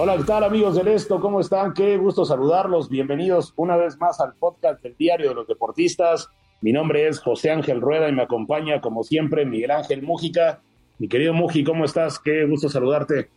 Hola, ¿qué tal amigos del Esto? ¿Cómo están? Qué gusto saludarlos. Bienvenidos una vez más al podcast del Diario de los Deportistas. Mi nombre es José Ángel Rueda y me acompaña, como siempre, Miguel Ángel Mújica. Mi querido Muji, ¿cómo estás? Qué gusto saludarte.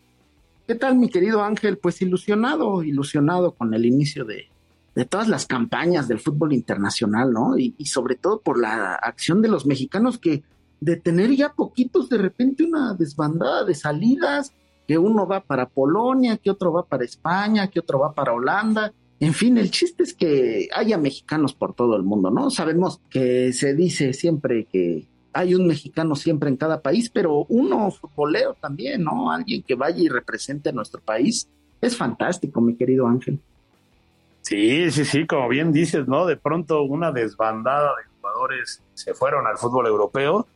¿Qué tal, mi querido Ángel? Pues ilusionado, ilusionado con el inicio de, de todas las campañas del fútbol internacional, ¿no? Y, y, sobre todo por la acción de los mexicanos que de tener ya poquitos, de repente una desbandada de salidas, que uno va para Polonia, que otro va para España, que otro va para Holanda. En fin, el chiste es que haya mexicanos por todo el mundo, ¿no? Sabemos que se dice siempre que hay un mexicano siempre en cada país, pero uno futbolero también, ¿no? Alguien que vaya y represente a nuestro país. Es fantástico, mi querido Ángel. Sí, sí, sí, como bien dices, ¿no? De pronto una desbandada de jugadores se fueron al fútbol europeo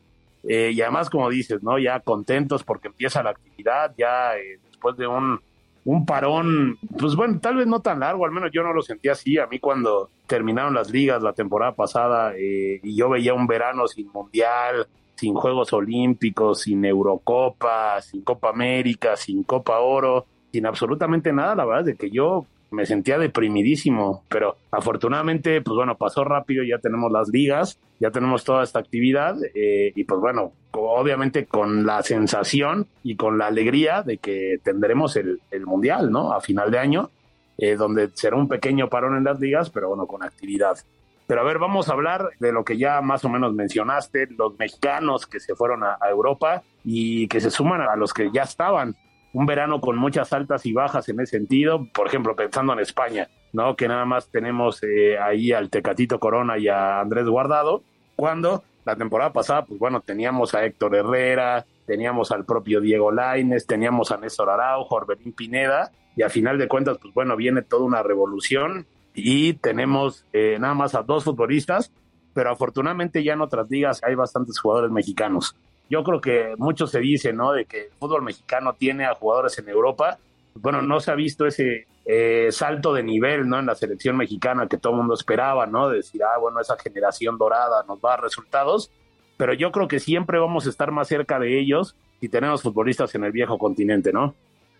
eh, y además, como dices, ¿no? Ya contentos porque empieza la actividad, ya eh, después de un, un parón, pues bueno, tal vez no tan largo, al menos yo no lo sentía así. A mí cuando terminaron las ligas la temporada pasada eh, y yo veía un verano sin mundial, sin Juegos Olímpicos, sin Eurocopa, sin Copa América, sin Copa Oro, sin absolutamente nada, la verdad es de que yo me sentía deprimidísimo, pero afortunadamente, pues bueno, pasó rápido, ya tenemos las ligas, ya tenemos toda esta actividad eh, y pues bueno, obviamente con la sensación y con la alegría de que tendremos el, Mundial, ¿no? A final de año, eh, donde será un pequeño parón en las ligas, pero bueno, con actividad. Pero a ver, vamos a hablar de lo que ya más o menos mencionaste, los mexicanos que se fueron a Europa y que se suman a los que ya estaban un verano con muchas altas y bajas en ese sentido, por ejemplo, pensando en España, ¿no? Que nada más tenemos eh, ahí al Tecatito Corona y a Andrés Guardado, cuando la temporada pasada, pues bueno, teníamos a Héctor Herrera, teníamos al propio Diego Laines, teníamos a Néstor Araujo, Orbelín Pineda, y a final de cuentas, pues bueno, viene toda una revolución y tenemos eh, nada más a dos futbolistas, pero afortunadamente ya en otras ligas hay bastantes jugadores mexicanos yo creo que mucho se dice, ¿no? De que el fútbol mexicano tiene a jugadores en Europa. Bueno, no se ha visto ese eh, salto de nivel, ¿no? En la selección mexicana que todo el mundo esperaba, ¿no? De decir, ah, bueno, esa generación dorada nos va a dar resultados. Pero yo creo que siempre vamos a estar más cerca de ellos si tenemos futbolistas en el viejo continente, ¿no?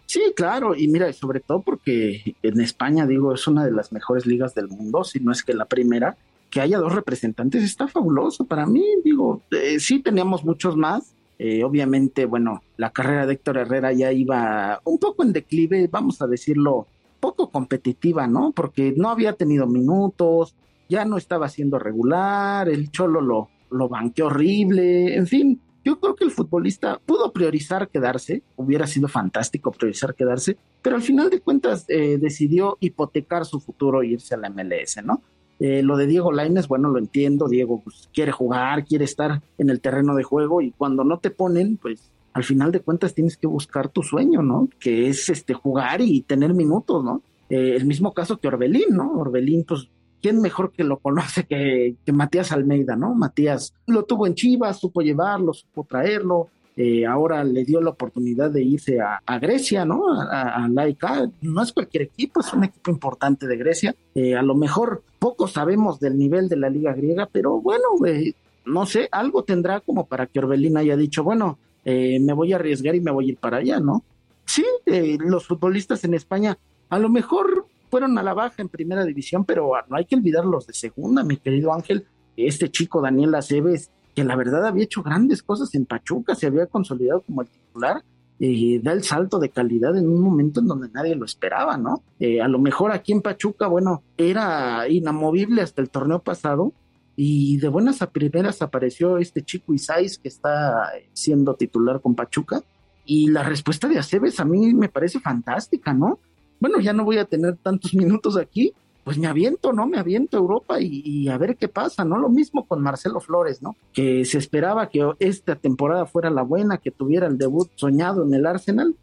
Sí, claro, y mira, sobre todo porque en España, digo, es una de las mejores ligas del mundo, si no es que la primera, que haya dos representantes está fabuloso para mí. Digo, eh, sí teníamos muchos más. Eh, obviamente, bueno, la carrera de Héctor Herrera ya iba un poco en declive, vamos a decirlo, poco competitiva, ¿no? Porque no había tenido minutos, ya no estaba siendo regular, el Cholo lo, lo banqueó horrible, en fin. Yo creo que el futbolista pudo priorizar quedarse, hubiera sido fantástico priorizar quedarse, pero al final de cuentas eh, decidió hipotecar su futuro e irse a la MLS, ¿no? Eh, lo de Diego Laines, bueno, lo entiendo, Diego pues, quiere jugar, quiere estar en el terreno de juego y cuando no te ponen, pues al final de cuentas tienes que buscar tu sueño, ¿no? Que es este jugar y tener minutos, ¿no? Eh, el mismo caso que Orbelín, ¿no? Orbelín, pues, ¿quién mejor que lo conoce que, que Matías Almeida, ¿no? Matías lo tuvo en Chivas, supo llevarlo, supo traerlo, eh, ahora le dio la oportunidad de irse a, Grecia, ¿no? A, a, Laika. No es cualquier equipo, es un equipo importante de Grecia. Eh, a lo mejor poco sabemos del nivel de la liga griega, pero bueno, eh, no sé, algo tendrá como para que Orbelín haya dicho, bueno, eh, me voy a arriesgar y me voy a ir para allá, ¿no? Sí, eh, los futbolistas en España a lo mejor fueron a la baja en primera división, pero no hay que olvidar los de segunda, mi querido Ángel. Este chico Daniel Aceves que la verdad había hecho grandes cosas en Pachuca, se había consolidado como el titular eh, da el salto de calidad en un momento en donde nadie lo esperaba, ¿no? Eh, a lo mejor aquí en Pachuca, bueno, era inamovible hasta el torneo pasado y de buenas a primeras apareció este chico Isais que está siendo titular con Pachuca y la respuesta de Aceves a mí me parece fantástica, ¿no? Bueno, ya no voy a tener tantos minutos aquí, pues me aviento, ¿no? Me aviento a Europa y, a ver qué pasa, ¿no? Lo mismo con Marcelo Flores, ¿no? Que se esperaba que esta temporada fuera la buena, que tuviera el debut soñado en el Arsenal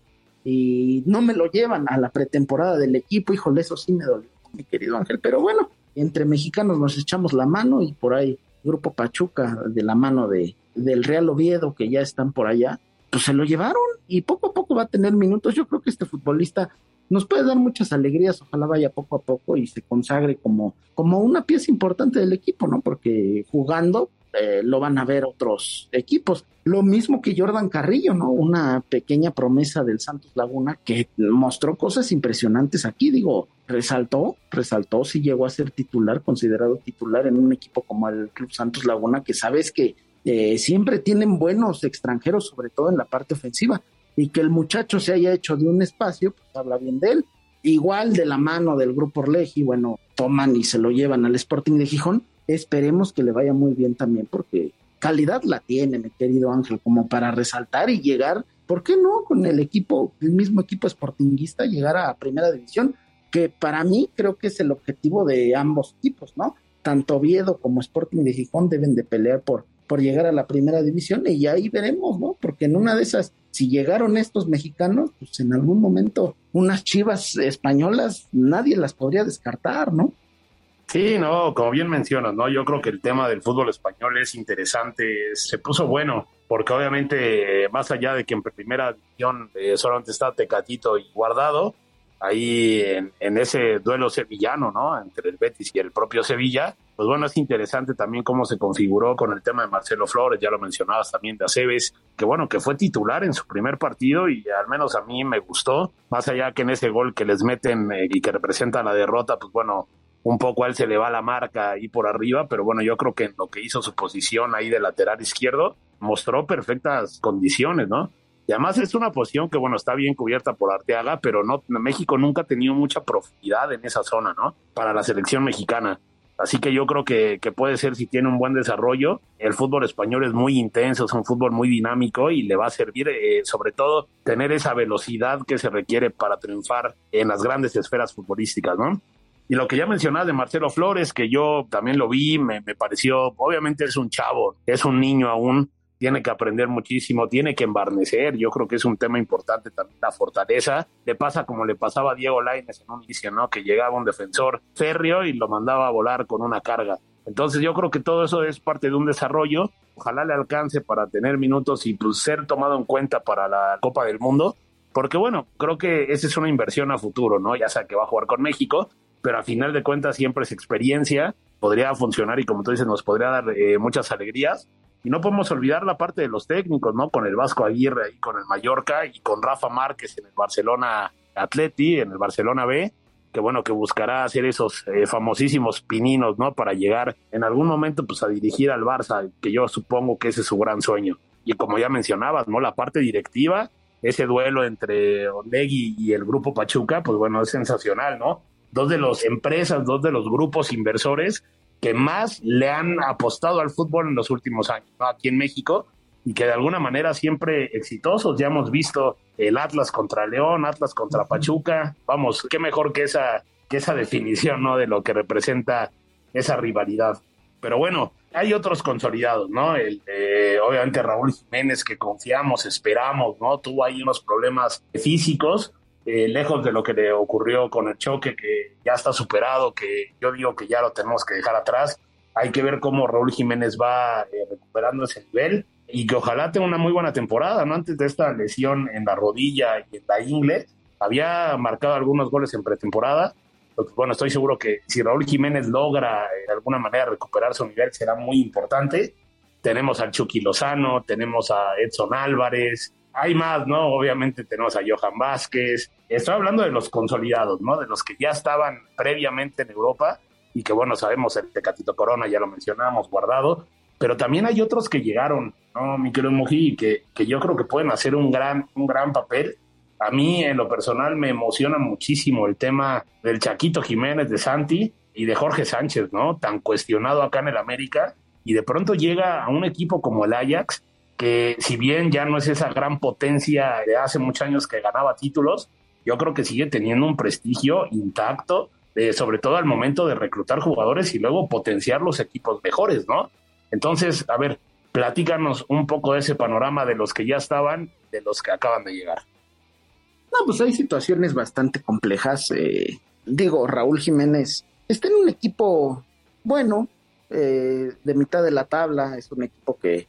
y no me lo llevan a la pretemporada del equipo, híjole, eso sí me dolió, mi querido Ángel, pero bueno, entre mexicanos nos echamos la mano y por ahí Grupo Pachuca de la mano de del Real Oviedo que ya están por allá, pues se lo llevaron y poco a poco va a tener minutos. Yo creo que este futbolista nos puede dar muchas alegrías, ojalá vaya poco a poco y se consagre como, como una pieza importante del equipo, ¿no? Porque jugando eh, lo van a ver otros equipos. Lo mismo que Jordan Carrillo, ¿no? Una pequeña promesa del Santos Laguna que mostró cosas impresionantes aquí, digo, resaltó, resaltó, si llegó a ser titular, considerado titular en un equipo como el Club Santos Laguna, que sabes que eh, siempre tienen buenos extranjeros, sobre todo en la parte ofensiva y que el muchacho se haya hecho de un espacio, pues habla bien de él. Igual de la mano del grupo Orleji, bueno, toman y se lo llevan al Sporting de Gijón. Esperemos que le vaya muy bien también, porque calidad la tiene, mi querido Ángel, como para resaltar y llegar, ¿por qué no? Con el equipo, el mismo equipo sportinguista, llegar a primera división, que para mí creo que es el objetivo de ambos equipos, ¿no? Tanto Oviedo como Sporting de Gijón deben de pelear por, por llegar a la primera división y ahí veremos, ¿no? Porque en una de esas si llegaron estos mexicanos, pues en algún momento unas chivas españolas nadie las podría descartar, ¿no? Sí, no, como bien mencionas, ¿no? Yo creo que el tema del fútbol español es interesante, se puso bueno, porque obviamente, más allá de que en primera división eh, solamente está Tecatito y Guardado, ahí en, ese duelo sevillano, ¿no? Entre el Betis y el propio Sevilla. Pues bueno, es interesante también cómo se configuró con el tema de Marcelo Flores, ya lo mencionabas también de Aceves, que bueno, que fue titular en su primer partido y al menos a mí me gustó, más allá que en ese gol que les meten eh, y que representa la derrota, pues bueno, un poco a él se le va la marca ahí por arriba, pero bueno, yo creo que en lo que hizo su posición ahí de lateral izquierdo, mostró perfectas condiciones, ¿no? Y además es una posición que, bueno, está bien cubierta por Arteaga, pero no, México nunca ha tenido mucha profundidad en esa zona, ¿no? Para la selección mexicana. Así que yo creo que, puede ser si tiene un buen desarrollo. El fútbol español es muy intenso, es un fútbol muy dinámico y le va a servir eh, sobre todo tener esa velocidad que se requiere para triunfar en las grandes esferas futbolísticas, ¿no? Y lo que ya mencionaba de Marcelo Flores, que yo también lo vi, me, me pareció, obviamente es un chavo, es un niño aún, tiene que aprender muchísimo, tiene que embarnecer, yo creo que es un tema importante también la fortaleza, le pasa como le pasaba a Diego Lainez en un inicio, ¿no? Que llegaba un defensor férreo y lo mandaba a volar con una carga. Entonces yo creo que todo eso es parte de un desarrollo, ojalá le alcance para tener minutos y pues ser tomado en cuenta para la Copa del Mundo, porque bueno, creo que esa es una inversión a futuro, ¿no? Ya sea que va a jugar con México, pero a final de cuentas siempre es experiencia, podría funcionar y como tú dices, nos podría dar eh, muchas alegrías y no podemos olvidar la parte de los técnicos, ¿no? Con el Vasco Aguirre ahí, con el Mallorca y con Rafa Márquez en el Barcelona Atleti, en el Barcelona B, que bueno, que buscará hacer esos eh, famosísimos pininos, ¿no? Para llegar en algún momento, pues a dirigir al Barça, que yo supongo que ese es su gran sueño. Y como ya mencionabas, ¿no? La parte directiva, ese duelo entre Olegui y el grupo Pachuca, pues bueno, es sensacional, ¿no? Dos de las empresas, dos de los grupos inversores que más le han apostado al fútbol en los últimos años, aquí en México, y que de alguna manera siempre exitosos. Ya hemos visto el Atlas contra León, Atlas contra Pachuca. Vamos, qué mejor que esa, que esa definición ¿no? de lo que representa esa rivalidad. Pero bueno, hay otros consolidados, ¿no? El, obviamente Raúl Jiménez, que confiamos, esperamos, ¿no? Tuvo ahí unos problemas físicos, eh, lejos de lo que le ocurrió con el choque, que ya está superado, que yo digo que ya lo tenemos que dejar atrás. Hay que ver cómo Raúl Jiménez va eh, recuperando ese nivel y que ojalá tenga una muy buena temporada, ¿no? Antes de esta lesión en la rodilla y en la ingle, había marcado algunos goles en pretemporada. Bueno, estoy seguro que si Raúl Jiménez logra eh, de alguna manera recuperar su nivel, será muy importante. Tenemos al Chucky Lozano, tenemos a Edson Álvarez, hay más, ¿no? Obviamente tenemos a Johan Vázquez. Estoy hablando de los consolidados, ¿no? De los que ya estaban previamente en Europa y que, bueno, sabemos el Tecatito Corona, ya lo mencionamos, guardado. pero también hay otros que llegaron, ¿no? Mi querido Moji, que, que yo creo que pueden hacer un gran, un gran papel. A mí, en lo personal, me emociona muchísimo el tema del Chaquito Jiménez de Santi y de Jorge Sánchez, ¿no? Tan cuestionado acá en el América, y de pronto llega a un equipo como el Ajax, que si bien ya no es esa gran potencia de hace muchos años que ganaba títulos, yo creo que sigue teniendo un prestigio intacto, eh, sobre todo al momento de reclutar jugadores y luego potenciar los equipos mejores, ¿no? Entonces, a ver, platícanos un poco de ese panorama de los que ya estaban, de los que acaban de llegar. No, pues hay situaciones bastante complejas. Eh, digo, Raúl Jiménez está en un equipo bueno, eh, de mitad de la tabla, es un equipo que,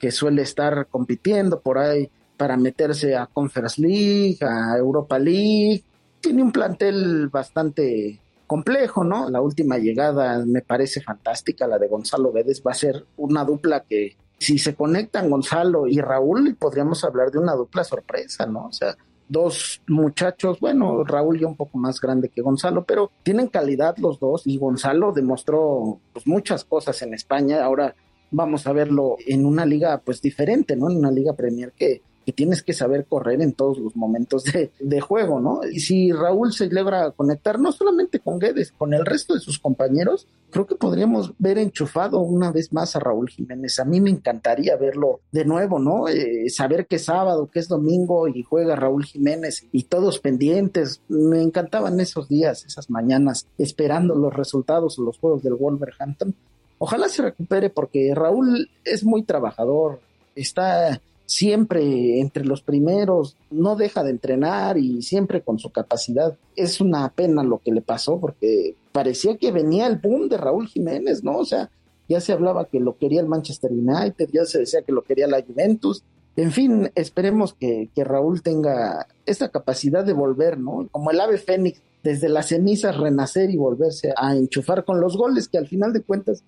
que suele estar compitiendo por ahí para meterse a Conference League, a Europa League. Tiene un plantel bastante complejo, ¿no? La última llegada me parece fantástica, la de Gonzalo Vélez va a ser una dupla que si se conectan Gonzalo y Raúl, podríamos hablar de una dupla sorpresa, ¿no? O sea, dos muchachos, bueno, Raúl ya un poco más grande que Gonzalo, pero tienen calidad los dos y Gonzalo demostró pues, muchas cosas en España, ahora vamos a verlo en una liga pues diferente, ¿no? En una liga Premier que que tienes que saber correr en todos los momentos de, de, juego, ¿no? Y si Raúl se logra conectar no solamente con Guedes, con el resto de sus compañeros, creo que podríamos ver enchufado una vez más a Raúl Jiménez. A mí me encantaría verlo de nuevo, ¿no? Eh, saber que es sábado, que es domingo y juega Raúl Jiménez y todos pendientes. Me encantaban esos días, esas mañanas, esperando los resultados o los juegos del Wolverhampton. Ojalá se recupere porque Raúl es muy trabajador, está siempre entre los primeros, no deja de entrenar y siempre con su capacidad. Es una pena lo que le pasó porque parecía que venía el boom de Raúl Jiménez, ¿no? O sea, ya se hablaba que lo quería el Manchester United, ya se decía que lo quería la Juventus. En fin, esperemos que, que Raúl tenga esa capacidad de volver, ¿no? Como el ave fénix, desde las cenizas renacer y volverse a enchufar con los goles, que al final de cuentas,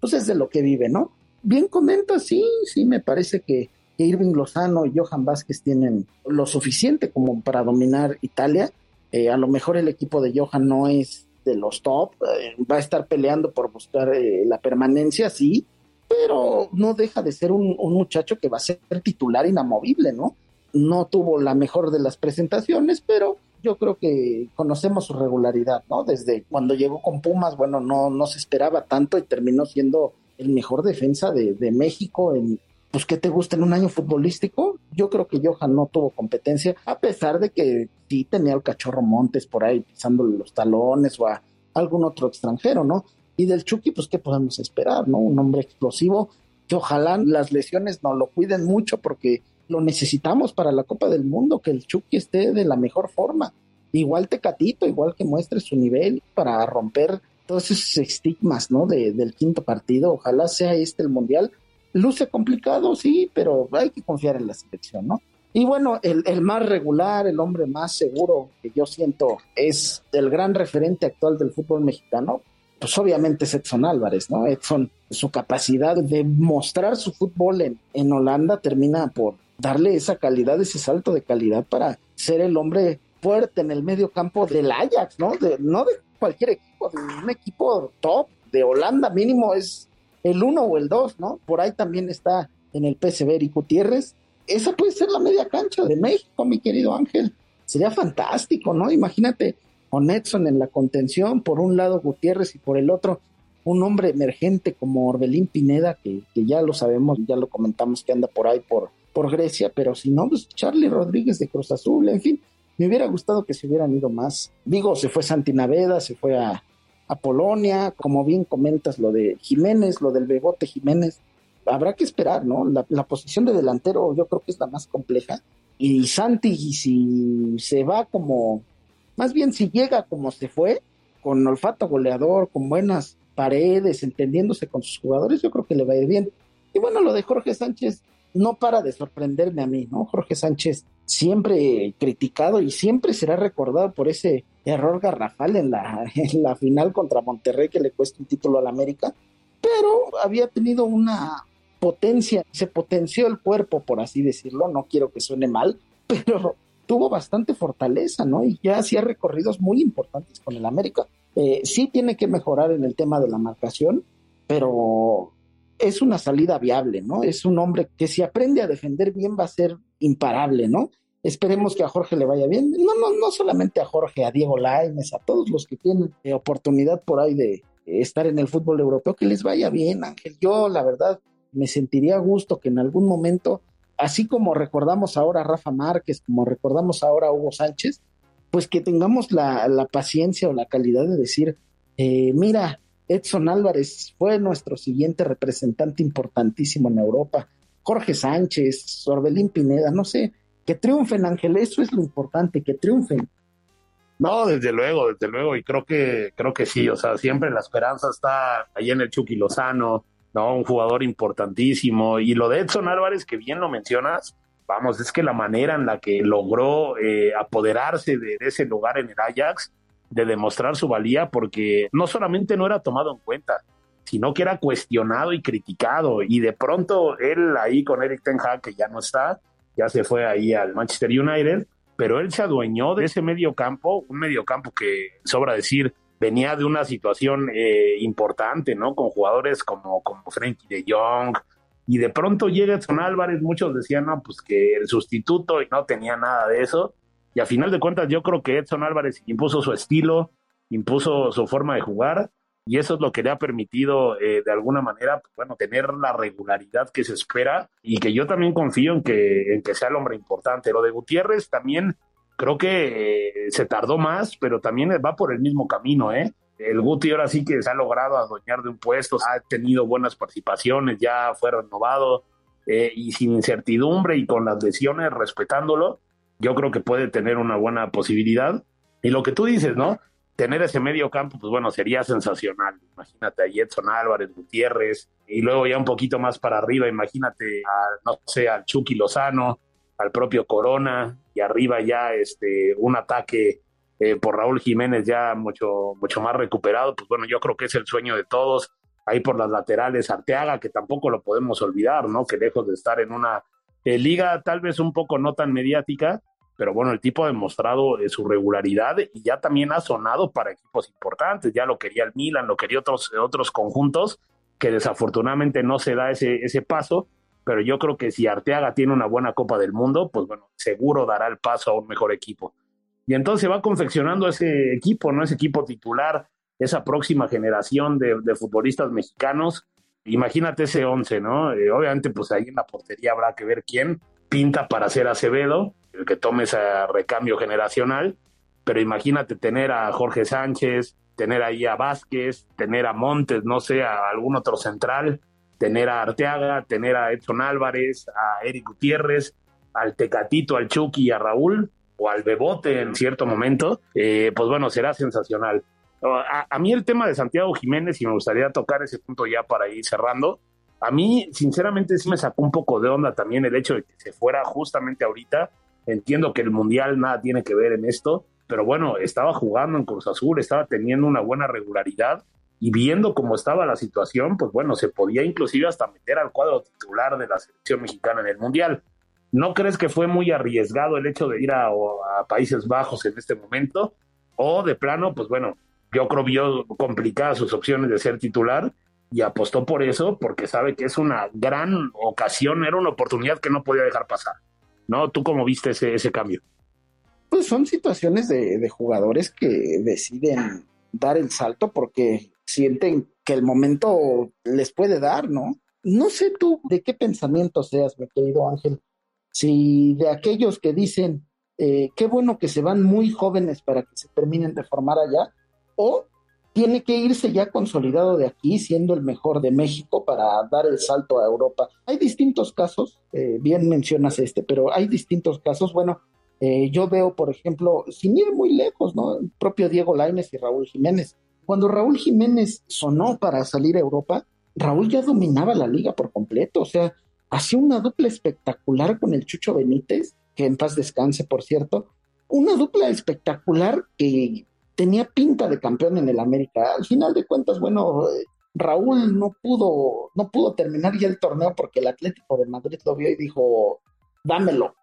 pues es de lo que vive, ¿no? Bien comenta, sí, sí, me parece que, Irving Lozano y Johan Vázquez tienen lo suficiente como para dominar Italia. Eh, a lo mejor el equipo de Johan no es de los top, eh, va a estar peleando por buscar eh, la permanencia, sí, pero no deja de ser un, muchacho que va a ser titular inamovible, ¿no? No tuvo la mejor de las presentaciones, pero yo creo que conocemos su regularidad, ¿no? Desde cuando llegó con Pumas, bueno, no, no se esperaba tanto y terminó siendo el mejor defensa de, de México en, pues ¿qué te gusta en un año futbolístico? Yo creo que Johan no tuvo competencia, a pesar de que sí tenía al cachorro Montes por ahí pisándole los talones o a algún otro extranjero, ¿no? Y del Chucky, pues ¿qué podemos esperar, no? Un hombre explosivo que ojalá las lesiones no lo cuiden mucho porque lo necesitamos para la Copa del Mundo, que el Chucky esté de la mejor forma. Igual Tecatito, igual que muestre su nivel para romper todos esos estigmas, ¿no? De, del quinto partido. Ojalá sea este el Mundial Luce complicado, sí, pero hay que confiar en la selección, ¿no? Y bueno, el, el, más regular, el hombre más seguro que yo siento es el gran referente actual del fútbol mexicano, pues obviamente es Edson Álvarez, ¿no? Edson, su capacidad de mostrar su fútbol en, en Holanda termina por darle esa calidad, ese salto de calidad para ser el hombre fuerte en el medio campo del Ajax, ¿no? De, no de cualquier equipo, de un equipo top de Holanda mínimo es el uno o el dos, ¿no? Por ahí también está en el PSV y Gutiérrez. Esa puede ser la media cancha de México, mi querido Ángel. Sería fantástico, ¿no? Imagínate con Edson en la contención, por un lado Gutiérrez y por el otro un hombre emergente como Orbelín Pineda, que, que ya lo sabemos, ya lo comentamos que anda por ahí por, por Grecia, pero si no, pues Charlie Rodríguez de Cruz Azul, en fin, me hubiera gustado que se hubieran ido más. Digo, se fue Santi Naveda, se fue a, a Polonia, como bien comentas lo de Jiménez, lo del Bebote Jiménez, habrá que esperar, ¿no? La, posición de delantero yo creo que es la más compleja. Y Santi, si se va como, más bien si llega como se fue, con olfato goleador, con buenas paredes, entendiéndose con sus jugadores, yo creo que le va a ir bien. Y bueno, lo de Jorge Sánchez no para de sorprenderme a mí, ¿no? Jorge Sánchez siempre criticado y siempre será recordado por ese error garrafal en la, final contra Monterrey que le cuesta un título al América, pero había tenido una potencia, se potenció el cuerpo, por así decirlo, no quiero que suene mal, pero tuvo bastante fortaleza, ¿no? Y ya hacía recorridos muy importantes con el América. Eh, sí tiene que mejorar en el tema de la marcación, pero es una salida viable, ¿no? Es un hombre que si aprende a defender bien va a ser imparable, ¿no? Esperemos que a Jorge le vaya bien. No, no, no solamente a Jorge, a Diego Lainez, a todos los que tienen eh, oportunidad por ahí de estar en el fútbol europeo, que les vaya bien, Ángel. Yo, la verdad, me sentiría a gusto que en algún momento, así como recordamos ahora a Rafa Márquez, como recordamos ahora a Hugo Sánchez, pues que tengamos la, la paciencia o la calidad de decir, eh, mira, Edson Álvarez fue nuestro siguiente representante importantísimo en Europa. Jorge Sánchez, Orbelín Pineda, no sé, que triunfen, Ángel, eso es lo importante, que triunfen. No, desde luego, desde luego, y creo que, creo que sí, o sea, siempre la esperanza está ahí en el Chucky Lozano, ¿no? Un jugador importantísimo. Y lo de Edson Álvarez, que bien lo mencionas, vamos, es que la manera en la que logró eh, apoderarse de, ese lugar en el Ajax, de demostrar su valía porque no solamente no era tomado en cuenta, sino que era cuestionado y criticado. Y de pronto él ahí con Eric Ten Hag, que ya no está, ya se fue ahí al Manchester United, pero él se adueñó de ese medio campo, un medio campo que, sobra decir, venía de una situación eh, importante, ¿no? Con jugadores como, como Frankie de Jong, y de pronto llega Edson Álvarez, muchos decían, no, pues que el sustituto y no tenía nada de eso, y a final de cuentas, yo creo que Edson Álvarez impuso su estilo, impuso su forma de jugar, y eso es lo que le ha permitido, eh, de alguna manera, bueno, tener la regularidad que se espera y que yo también confío en que, en que sea el hombre importante. Lo de Gutiérrez también creo que eh, se tardó más, pero también va por el mismo camino, ¿eh? El Guti ahora sí que se ha logrado adueñar de un puesto, ha tenido buenas participaciones, ya fue renovado eh, y sin incertidumbre y con las lesiones respetándolo, yo creo que puede tener una buena posibilidad. Y lo que tú dices, ¿no? Tener ese medio campo, pues bueno, sería sensacional. Imagínate a Edson Álvarez, Gutiérrez, y luego ya un poquito más para arriba, imagínate a, no sé, al Chucky Lozano, al propio Corona, y arriba ya este, un ataque eh, por Raúl Jiménez ya mucho, mucho más recuperado. Pues bueno, yo creo que es el sueño de todos. Ahí por las laterales, Arteaga, que tampoco lo podemos olvidar, ¿no? Que lejos de estar en una eh, liga tal vez un poco no tan mediática, pero bueno, el tipo ha demostrado eh, su regularidad y ya también ha sonado para equipos importantes, ya lo quería el Milan, lo quería otros, otros conjuntos, que desafortunadamente no se da ese, ese paso, pero yo creo que si Arteaga tiene una buena Copa del Mundo, pues bueno, seguro dará el paso a un mejor equipo. Y entonces va confeccionando ese equipo, ¿no? Ese equipo titular, esa próxima generación de, futbolistas mexicanos imagínate ese 11, ¿no? Eh, obviamente, pues ahí en la portería habrá que ver quién pinta para ser Acevedo, el que tome ese recambio generacional, pero imagínate tener a Jorge Sánchez, tener ahí a Vázquez, tener a Montes, no sé, a algún otro central, tener a Arteaga, tener a Edson Álvarez, a Eric Gutiérrez, al Tecatito, al Chucky a Raúl, o al Bebote en cierto momento, eh, pues bueno, será sensacional. A, mí el tema de Santiago Jiménez, y me gustaría tocar ese punto ya para ir cerrando, a mí sinceramente sí me sacó un poco de onda también el hecho de que se fuera justamente ahorita. Entiendo que el Mundial nada tiene que ver en esto, pero bueno, estaba jugando en Cruz Azul, estaba teniendo una buena regularidad y viendo cómo estaba la situación, pues bueno, se podía inclusive hasta meter al cuadro titular de la selección mexicana en el Mundial. ¿No crees que fue muy arriesgado el hecho de ir a, a Países Bajos en este momento? O de plano, pues bueno, yo creo vio complicadas sus opciones de ser titular y apostó por eso porque sabe que es una gran ocasión, era una oportunidad que no podía dejar pasar. ¿No? ¿Tú cómo viste ese, ese cambio? Pues son situaciones de, de jugadores que deciden dar el salto porque sienten que el momento les puede dar, ¿no? No sé tú de qué pensamiento seas, mi querido Ángel, si de aquellos que dicen, eh, qué bueno que se van muy jóvenes para que se terminen de formar allá, o tiene que irse ya consolidado de aquí, siendo el mejor de México para dar el salto a Europa. Hay distintos casos, eh, bien mencionas este, pero hay distintos casos. Bueno, eh, yo veo, por ejemplo, sin ir muy lejos, ¿no? El propio Diego Laines y Raúl Jiménez. Cuando Raúl Jiménez sonó para salir a Europa, Raúl ya dominaba la liga por completo, o sea, hacía una dupla espectacular con el Chucho Benítez, que en paz descanse, por cierto, una dupla espectacular que tenía pinta de campeón en el América. Al final de cuentas, bueno, Raúl no pudo, no pudo terminar ya el torneo porque el Atlético de Madrid lo vio y dijo, dámelo,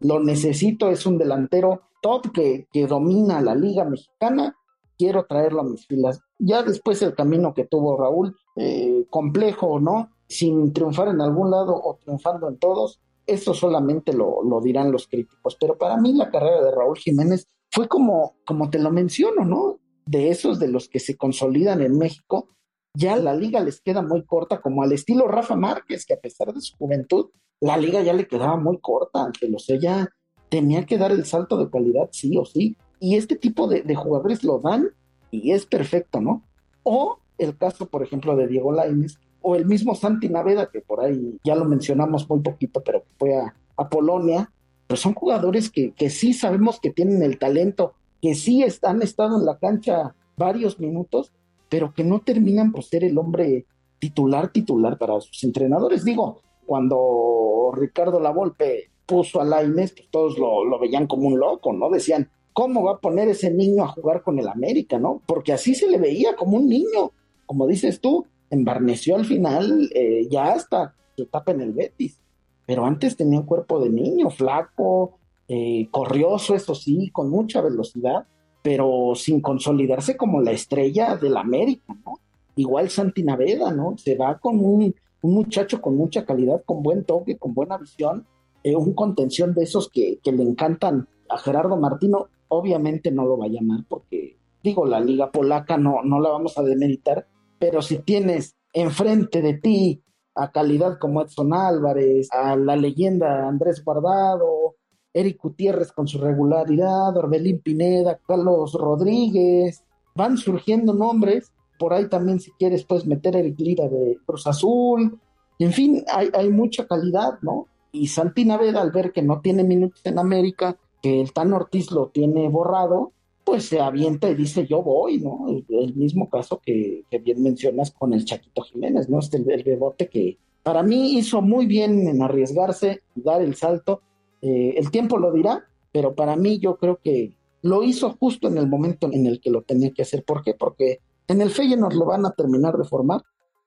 lo necesito, es un delantero top que, que domina la liga mexicana, quiero traerlo a mis filas. Ya después el camino que tuvo Raúl, eh, complejo, ¿no? sin triunfar en algún lado o triunfando en todos, eso solamente lo, lo dirán los críticos. Pero para mí la carrera de Raúl Jiménez fue como, como te lo menciono, ¿no? De esos de los que se consolidan en México, ya la liga les queda muy corta, como al estilo Rafa Márquez, que a pesar de su juventud, la liga ya le quedaba muy corta, aunque lo sé, ya tenía que dar el salto de calidad sí o sí. Y este tipo de, de jugadores lo dan y es perfecto, ¿no? O el caso, por ejemplo, de Diego Lainez, o el mismo Santi Naveda, que por ahí ya lo mencionamos muy poquito, pero que fue a, Polonia, pues son jugadores que, que, sí sabemos que tienen el talento, que sí han estado en la cancha varios minutos, pero que no terminan por ser el hombre titular, titular para sus entrenadores. Digo, cuando Ricardo Lavolpe puso a Lainez, pues todos lo, lo veían como un loco, ¿no? Decían, ¿cómo va a poner ese niño a jugar con el América, no? Porque así se le veía como un niño, como dices tú, embarneció al final, eh, ya hasta se tapa en el Betis. Pero antes tenía un cuerpo de niño, flaco, eh, corrioso, eso sí, con mucha velocidad, pero sin consolidarse como la estrella del América, ¿no? Igual Santi Naveda, ¿no? Se va con un, muchacho con mucha calidad, con buen toque, con buena visión, eh, un contención de esos que, que le encantan a Gerardo Martino. Obviamente no lo va a llamar porque, digo, la liga polaca no, no la vamos a demeritar, pero si tienes enfrente de ti a calidad como Edson Álvarez, a la leyenda Andrés Guardado, Eric Gutiérrez con su regularidad, Orbelín Pineda, Carlos Rodríguez, van surgiendo nombres, por ahí también si quieres puedes meter Eric Lira de Cruz Azul, en fin, hay, hay mucha calidad, ¿no? Y Santi Naveda al ver que no tiene minutos en América, que el Tan Ortiz lo tiene borrado, pues se avienta y dice yo voy, ¿no? El, mismo caso que, bien mencionas con el Chaquito Jiménez, ¿no? Este, el, el bebote que para mí hizo muy bien en arriesgarse, dar el salto. Eh, el tiempo lo dirá, pero para mí yo creo que lo hizo justo en el momento en el que lo tenía que hacer. ¿Por qué? Porque en el Feyenoord lo van a terminar de formar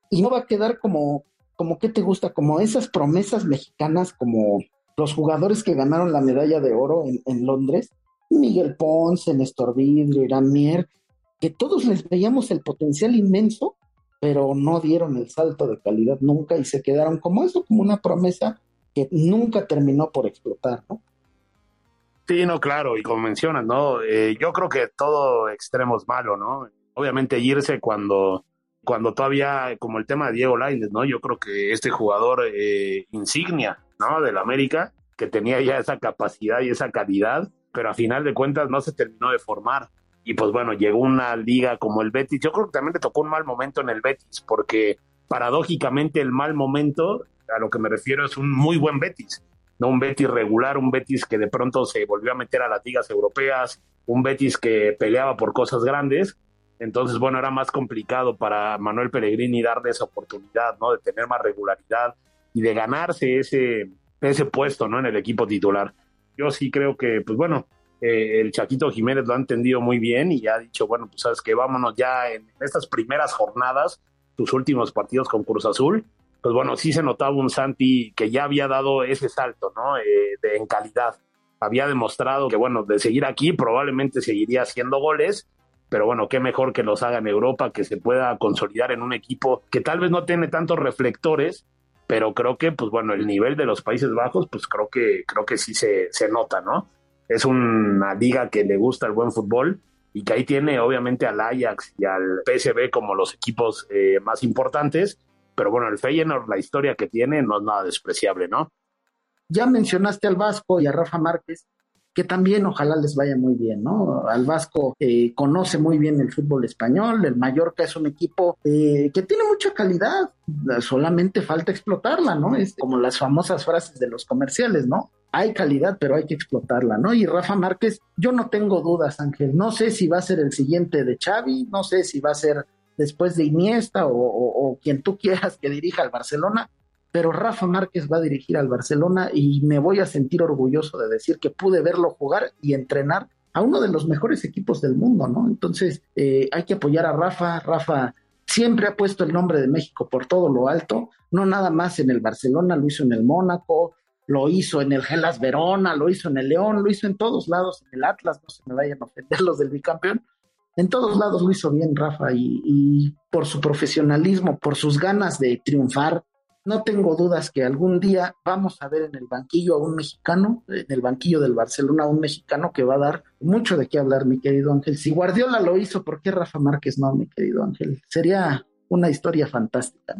y no va a quedar como, como ¿qué te gusta? Como esas promesas mexicanas, como los jugadores que ganaron la medalla de oro en Londres, Miguel Ponce, Néstor Vidrio, Irán Mier, que todos les veíamos el potencial inmenso, pero no dieron el salto de calidad nunca y se quedaron como eso, como una promesa que nunca terminó por explotar, ¿no? Sí, no, claro, y como mencionas, ¿no? Eh, yo creo que todo extremo es malo, ¿no? Obviamente irse cuando, cuando todavía, como el tema de Diego Lainez, ¿no? Yo creo que este jugador eh, insignia, ¿no? Del América, que tenía ya esa capacidad y esa calidad, pero a final de cuentas no se terminó de formar. Y pues bueno, llegó una liga como el Betis. Yo creo que también le tocó un mal momento en el Betis, porque paradójicamente el mal momento, a lo que me refiero, es un muy buen Betis. No un Betis regular, un Betis que de pronto se volvió a meter a las ligas europeas, un Betis que peleaba por cosas grandes. Entonces, bueno, era más complicado para Manuel Pellegrini darle esa oportunidad, ¿no? De tener más regularidad y de ganarse ese, ese puesto, ¿no? En el equipo titular yo sí creo que, pues bueno, eh, el Chaquito Jiménez lo ha entendido muy bien y ha dicho, bueno, pues sabes que vámonos ya en, estas primeras jornadas, tus últimos partidos con Cruz Azul, pues bueno, sí se notaba un Santi que ya había dado ese salto, ¿no? Eh, de, en calidad. Había demostrado que, bueno, de seguir aquí probablemente seguiría haciendo goles, pero bueno, qué mejor que los haga en Europa, que se pueda consolidar en un equipo que tal vez no tiene tantos reflectores, pero creo que, pues bueno, el nivel de los Países Bajos, pues creo que, creo que sí se, se nota, ¿no? Es una liga que le gusta el buen fútbol y que ahí tiene obviamente al Ajax y al PSV como los equipos eh, más importantes, pero bueno, el Feyenoord, la historia que tiene no es nada despreciable, ¿no? Ya mencionaste al Vasco y a Rafa Márquez, que también ojalá les vaya muy bien, ¿no? Al Vasco eh, conoce muy bien el fútbol español, el Mallorca es un equipo eh, que tiene mucha calidad, solamente falta explotarla, ¿no? Es como las famosas frases de los comerciales, ¿no? Hay calidad, pero hay que explotarla, ¿no? Y Rafa Márquez, yo no tengo dudas, Ángel, no sé si va a ser el siguiente de Xavi, no sé si va a ser después de Iniesta o quien tú quieras que dirija al Barcelona, pero Rafa Márquez va a dirigir al Barcelona y me voy a sentir orgulloso de decir que pude verlo jugar y entrenar a uno de los mejores equipos del mundo, ¿no? Entonces eh, hay que apoyar a Rafa. Rafa siempre ha puesto el nombre de México por todo lo alto, no nada más en el Barcelona, lo hizo en el Mónaco, lo hizo en el Gelas Verona, lo hizo en el León, lo hizo en todos lados, en el Atlas, no se me vayan a ofender los del bicampeón. En todos lados lo hizo bien Rafa y por su profesionalismo, por sus ganas de triunfar, no tengo dudas que algún día vamos a ver en el banquillo a un mexicano, en el banquillo del Barcelona, a un mexicano que va a dar mucho de qué hablar, mi querido Ángel. Si Guardiola lo hizo, ¿por qué Rafa Márquez no, mi querido Ángel? Sería una historia fantástica.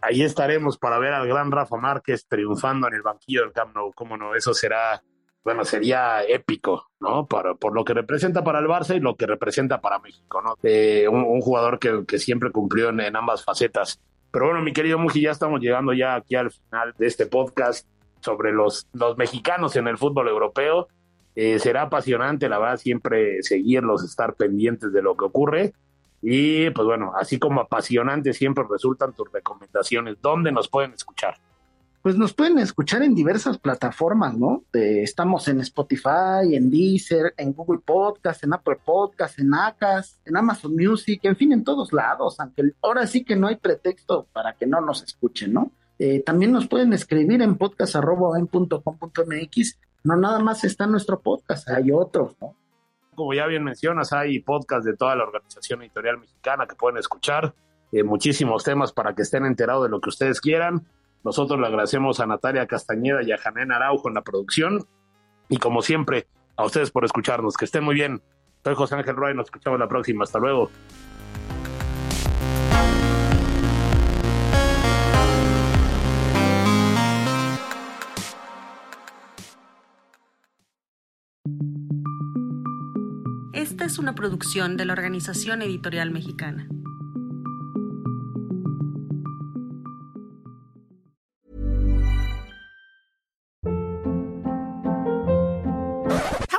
Ahí estaremos para ver al gran Rafa Márquez triunfando en el banquillo del Camp Nou. ¿Cómo no? Eso será, bueno, sería épico, ¿no? Por, por lo que representa para el Barça y lo que representa para México, ¿no? Eh, un, jugador que, siempre cumplió en ambas facetas. Pero bueno, mi querido Muji, ya estamos llegando ya aquí al final de este podcast sobre los, los mexicanos en el fútbol europeo. Eh, será apasionante, la verdad, siempre seguirlos, estar pendientes de lo que ocurre. Y pues bueno, así como apasionante siempre resultan tus recomendaciones. ¿Dónde nos pueden escuchar? Pues nos pueden escuchar en diversas plataformas, ¿no? estamos en Spotify, en Deezer, en Google Podcast, en Apple Podcast, en Acas, en Amazon Music, en fin, en todos lados, aunque ahora sí que no hay pretexto para que no nos escuchen, ¿no? Eh, también nos pueden escribir en podcast.com.mx. No nada más está nuestro podcast, hay otros, ¿no? Como ya bien mencionas, hay podcast de toda la organización editorial mexicana que pueden escuchar. Eh, muchísimos temas para que estén enterados de lo que ustedes quieran. Nosotros le agradecemos a Natalia Castañeda y a Janén Araujo en la producción. Y como siempre, a ustedes por escucharnos. Que estén muy bien. Soy José Ángel Roy, nos escuchamos la próxima. Hasta luego. Esta es una producción de la Organización Editorial Mexicana.